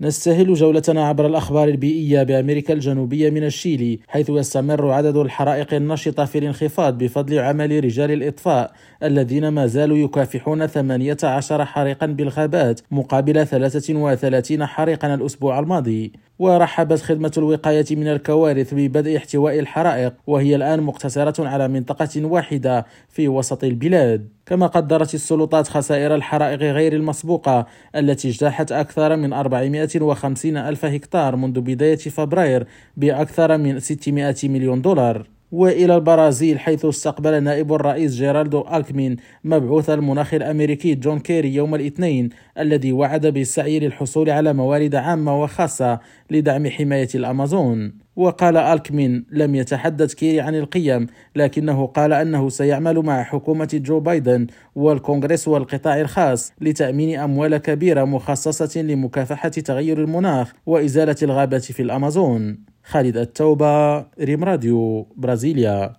نستهل جولتنا عبر الأخبار البيئية بأمريكا الجنوبية من الشيلي حيث يستمر عدد الحرائق النشطة في الانخفاض بفضل عمل رجال الإطفاء الذين ما زالوا يكافحون 18 حريقا بالغابات مقابل 33 حريقا الأسبوع الماضي. ورحبت خدمة الوقاية من الكوارث ببدء احتواء الحرائق وهي الآن مقتصرة على منطقة واحدة في وسط البلاد. كما قدرت السلطات خسائر الحرائق غير المسبوقة التي اجتاحت أكثر من 450 ألف هكتار منذ بداية فبراير بأكثر من 600 مليون دولار. وإلى البرازيل حيث استقبل نائب الرئيس جيرالدو ألكمين مبعوث المناخ الأمريكي جون كيري يوم الاثنين الذي وعد بالسعي للحصول على موارد عامة وخاصة لدعم حماية الأمازون. وقال ألكمين لم يتحدث كيري عن القيم لكنه قال أنه سيعمل مع حكومة جو بايدن والكونغرس والقطاع الخاص لتأمين أموال كبيرة مخصصة لمكافحة تغير المناخ وإزالة الغابات في الأمازون. خالد التوبة ريم راديو برازيليا.